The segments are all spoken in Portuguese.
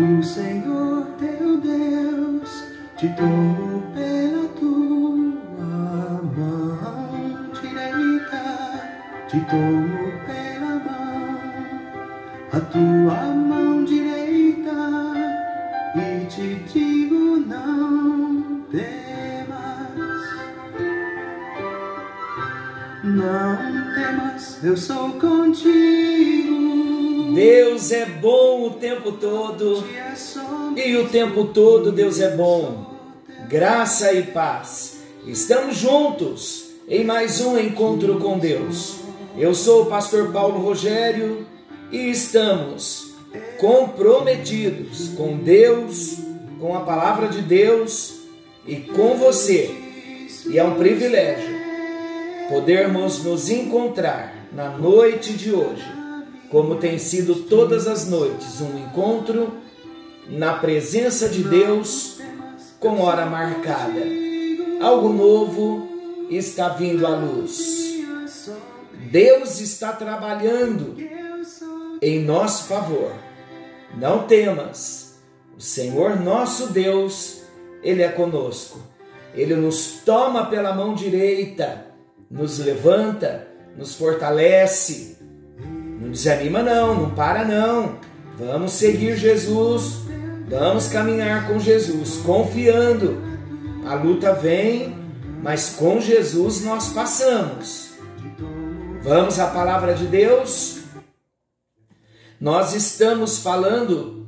O Senhor teu Deus te tomou pela tua mão direita, te tomou pela mão, a tua mão direita, e te digo não temas, não temas, eu sou contigo. Deus é bom o tempo todo e o tempo todo Deus é bom. Graça e paz. Estamos juntos em mais um encontro com Deus. Eu sou o pastor Paulo Rogério e estamos comprometidos com Deus, com a palavra de Deus e com você. E é um privilégio podermos nos encontrar na noite de hoje como tem sido todas as noites, um encontro na presença de Deus com hora marcada. Algo novo está vindo à luz. Deus está trabalhando em nosso favor. Não temas, o Senhor nosso Deus, Ele é conosco. Ele nos toma pela mão direita, nos levanta, nos fortalece não desanima não, não para não. Vamos seguir Jesus, vamos caminhar com Jesus, confiando. A luta vem, mas com Jesus nós passamos. Vamos à palavra de Deus. Nós estamos falando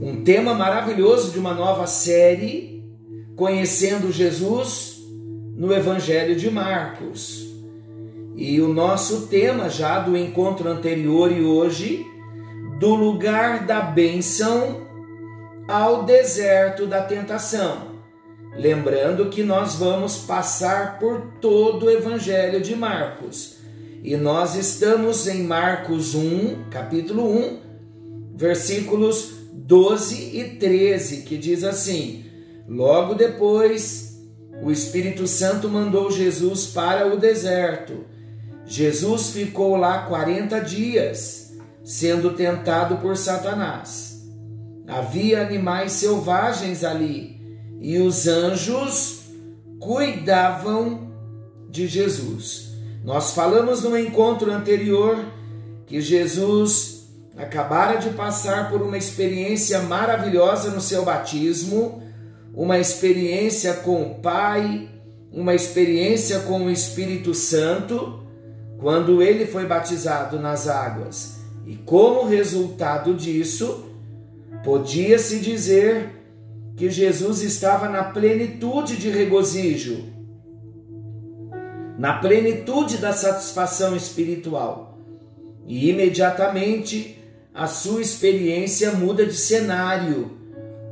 um tema maravilhoso de uma nova série, conhecendo Jesus no Evangelho de Marcos. E o nosso tema já do encontro anterior e hoje, do lugar da bênção ao deserto da tentação. Lembrando que nós vamos passar por todo o Evangelho de Marcos. E nós estamos em Marcos 1, capítulo 1, versículos 12 e 13, que diz assim: Logo depois, o Espírito Santo mandou Jesus para o deserto Jesus ficou lá 40 dias, sendo tentado por Satanás. Havia animais selvagens ali e os anjos cuidavam de Jesus. Nós falamos no encontro anterior que Jesus acabara de passar por uma experiência maravilhosa no seu batismo, uma experiência com o Pai, uma experiência com o Espírito Santo quando ele foi batizado nas águas. E como resultado disso, podia-se dizer que Jesus estava na plenitude de regozijo, na plenitude da satisfação espiritual. E imediatamente a sua experiência muda de cenário,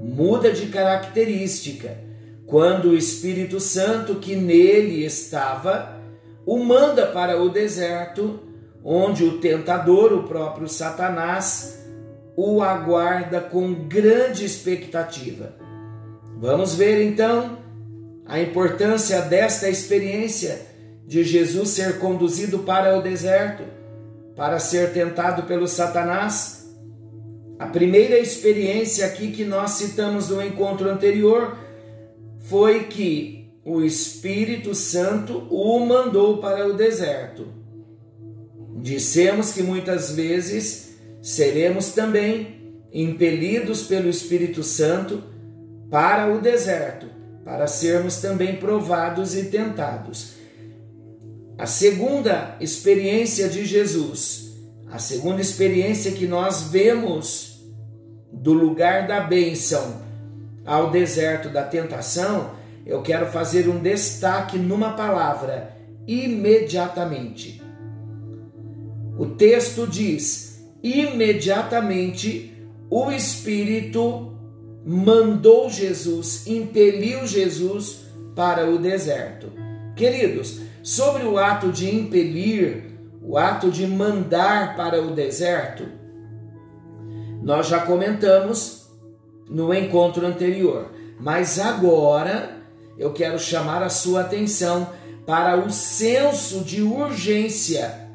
muda de característica, quando o Espírito Santo que nele estava o manda para o deserto, onde o tentador, o próprio Satanás, o aguarda com grande expectativa. Vamos ver então a importância desta experiência de Jesus ser conduzido para o deserto para ser tentado pelo Satanás. A primeira experiência aqui que nós citamos no encontro anterior foi que o Espírito Santo o mandou para o deserto. Dissemos que muitas vezes seremos também impelidos pelo Espírito Santo para o deserto, para sermos também provados e tentados. A segunda experiência de Jesus, a segunda experiência que nós vemos do lugar da bênção ao deserto da tentação, eu quero fazer um destaque numa palavra: imediatamente. O texto diz: imediatamente o Espírito mandou Jesus, impeliu Jesus para o deserto. Queridos, sobre o ato de impelir, o ato de mandar para o deserto, nós já comentamos no encontro anterior, mas agora eu quero chamar a sua atenção para o senso de urgência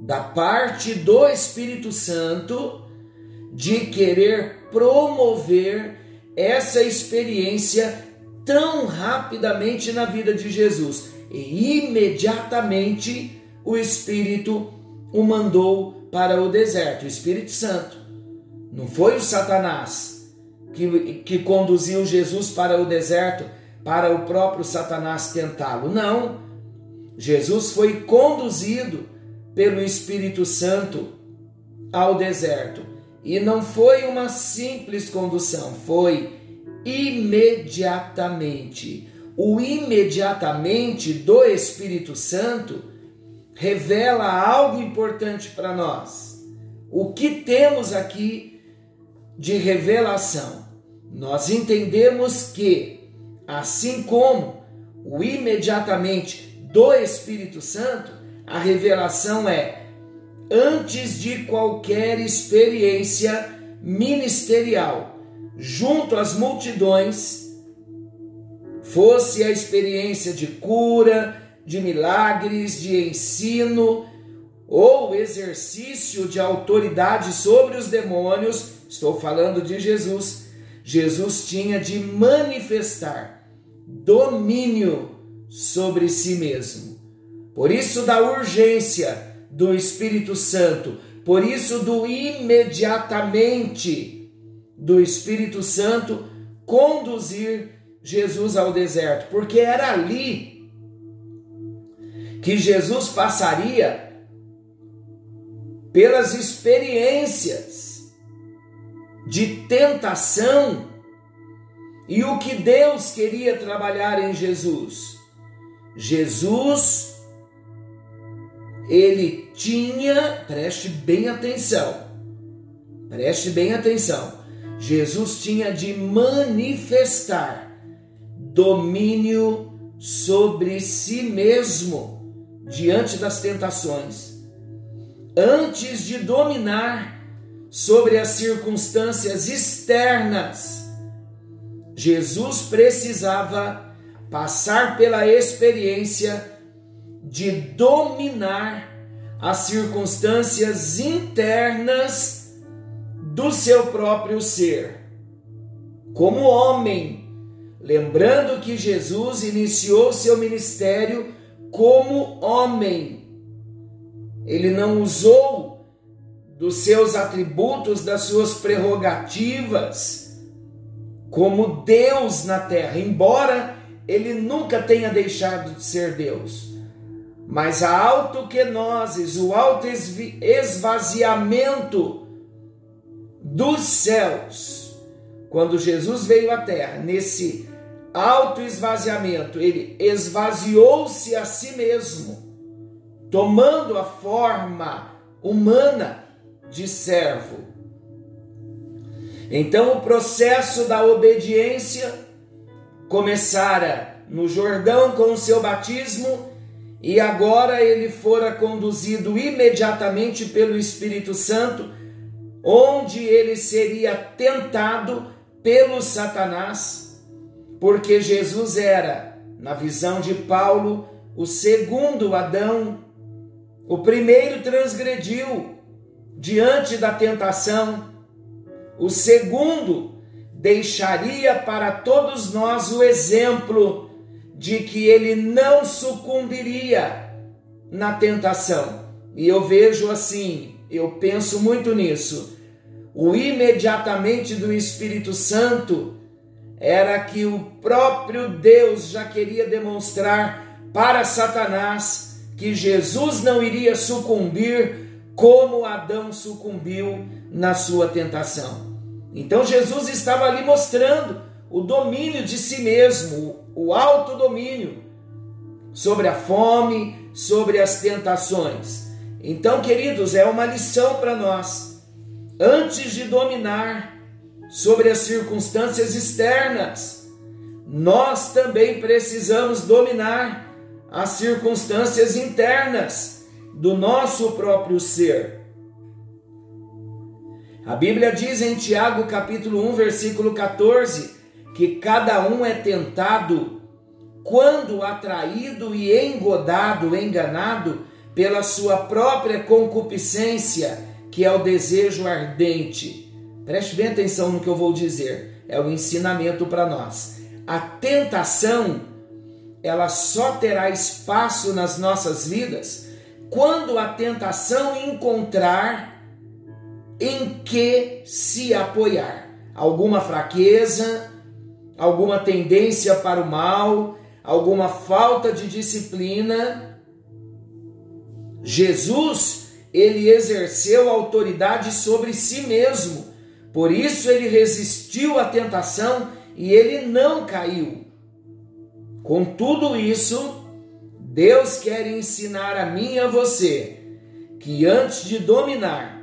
da parte do Espírito Santo de querer promover essa experiência tão rapidamente na vida de Jesus. E imediatamente o Espírito o mandou para o deserto, o Espírito Santo. Não foi o Satanás que, que conduziu Jesus para o deserto para o próprio Satanás tentá-lo. Não. Jesus foi conduzido pelo Espírito Santo ao deserto. E não foi uma simples condução, foi imediatamente. O imediatamente do Espírito Santo revela algo importante para nós. O que temos aqui de revelação? Nós entendemos que, assim como o imediatamente do Espírito Santo, a revelação é antes de qualquer experiência ministerial, junto às multidões, fosse a experiência de cura, de milagres, de ensino ou exercício de autoridade sobre os demônios, estou falando de Jesus. Jesus tinha de manifestar domínio sobre si mesmo. Por isso, da urgência do Espírito Santo, por isso, do imediatamente do Espírito Santo conduzir Jesus ao deserto, porque era ali que Jesus passaria pelas experiências de tentação e o que Deus queria trabalhar em Jesus. Jesus ele tinha, preste bem atenção, preste bem atenção, Jesus tinha de manifestar domínio sobre si mesmo diante das tentações, antes de dominar sobre as circunstâncias externas. Jesus precisava passar pela experiência de dominar as circunstâncias internas do seu próprio ser. Como homem, lembrando que Jesus iniciou seu ministério como homem, ele não usou dos seus atributos, das suas prerrogativas, como Deus na terra, embora ele nunca tenha deixado de ser Deus mas a autoquenoses, o auto esvaziamento dos céus, quando Jesus veio à terra, nesse auto esvaziamento, ele esvaziou-se a si mesmo, tomando a forma humana de servo. Então o processo da obediência começara no Jordão com o seu batismo e agora ele fora conduzido imediatamente pelo Espírito Santo, onde ele seria tentado pelo Satanás, porque Jesus era, na visão de Paulo, o segundo Adão. O primeiro transgrediu diante da tentação, o segundo deixaria para todos nós o exemplo de que ele não sucumbiria na tentação. E eu vejo assim, eu penso muito nisso. O imediatamente do Espírito Santo era que o próprio Deus já queria demonstrar para Satanás que Jesus não iria sucumbir como Adão sucumbiu na sua tentação. Então Jesus estava ali mostrando o domínio de si mesmo, o autodomínio sobre a fome, sobre as tentações. Então, queridos, é uma lição para nós. Antes de dominar sobre as circunstâncias externas, nós também precisamos dominar as circunstâncias internas do nosso próprio ser. A Bíblia diz em Tiago capítulo 1, versículo 14, que cada um é tentado quando atraído e engodado, enganado pela sua própria concupiscência, que é o desejo ardente. Preste bem atenção no que eu vou dizer. É o um ensinamento para nós. A tentação, ela só terá espaço nas nossas vidas quando a tentação encontrar em que se apoiar. Alguma fraqueza, alguma tendência para o mal, alguma falta de disciplina. Jesus, ele exerceu autoridade sobre si mesmo. Por isso ele resistiu à tentação e ele não caiu. Com tudo isso, Deus quer ensinar a mim e a você que antes de dominar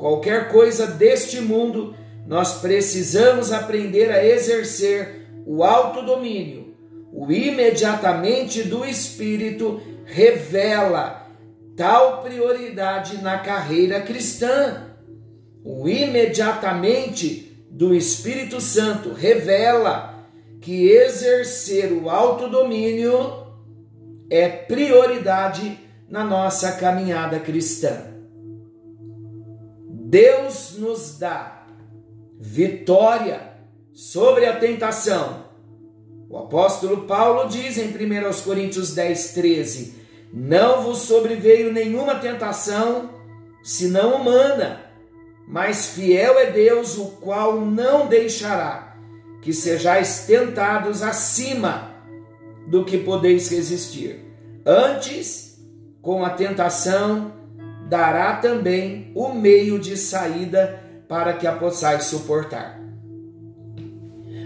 qualquer coisa deste mundo, nós precisamos aprender a exercer o autodomínio. O imediatamente do Espírito revela tal prioridade na carreira cristã. O imediatamente do Espírito Santo revela que exercer o autodomínio é prioridade na nossa caminhada cristã. Deus nos dá vitória sobre a tentação. O apóstolo Paulo diz em 1 Coríntios 10, 13: Não vos sobreveio nenhuma tentação, senão humana, mas fiel é Deus, o qual não deixará que sejais tentados acima do que podeis resistir. Antes, com a tentação, dará também o meio de saída para que a possais suportar.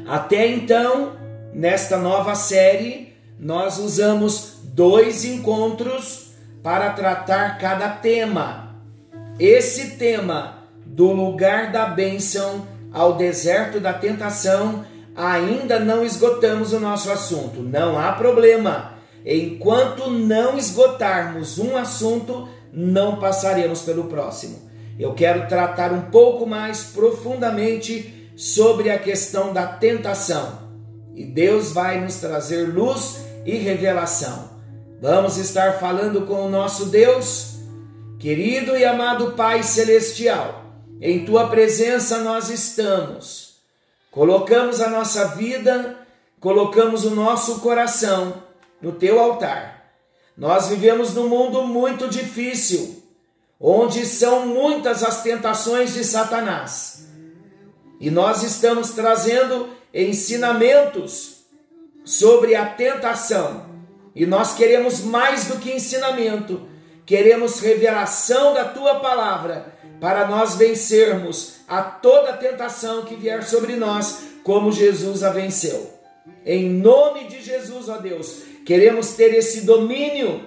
Até então, nesta nova série, nós usamos dois encontros para tratar cada tema. Esse tema do lugar da bênção ao deserto da tentação, ainda não esgotamos o nosso assunto. Não há problema. Enquanto não esgotarmos um assunto, não passaremos pelo próximo. Eu quero tratar um pouco mais profundamente sobre a questão da tentação. E Deus vai nos trazer luz e revelação. Vamos estar falando com o nosso Deus, querido e amado Pai Celestial. Em tua presença nós estamos. Colocamos a nossa vida, colocamos o nosso coração no teu altar. Nós vivemos num mundo muito difícil, onde são muitas as tentações de Satanás. E nós estamos trazendo ensinamentos sobre a tentação. E nós queremos mais do que ensinamento, queremos revelação da tua palavra para nós vencermos a toda tentação que vier sobre nós, como Jesus a venceu. Em nome de Jesus, ó Deus, queremos ter esse domínio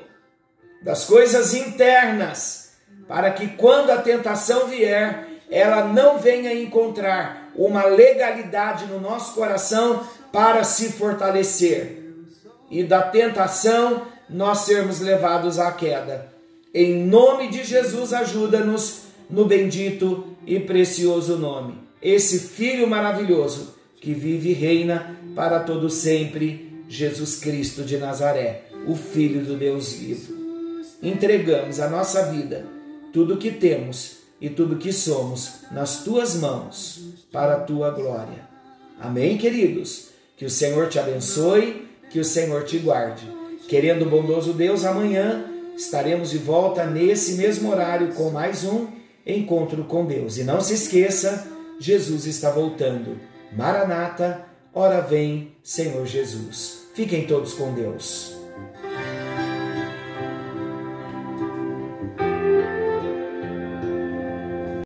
das coisas internas, para que quando a tentação vier, ela não venha encontrar uma legalidade no nosso coração para se fortalecer e da tentação nós sermos levados à queda. Em nome de Jesus, ajuda-nos no bendito e precioso nome. Esse Filho maravilhoso que vive e reina para todo sempre, Jesus Cristo de Nazaré, o Filho do Deus vivo. Entregamos a nossa vida, tudo o que temos e tudo que somos nas tuas mãos, para a tua glória. Amém, queridos? Que o Senhor te abençoe, que o Senhor te guarde. Querendo o bondoso Deus, amanhã estaremos de volta nesse mesmo horário com mais um encontro com Deus. E não se esqueça, Jesus está voltando. Maranata, ora vem, Senhor Jesus. Fiquem todos com Deus.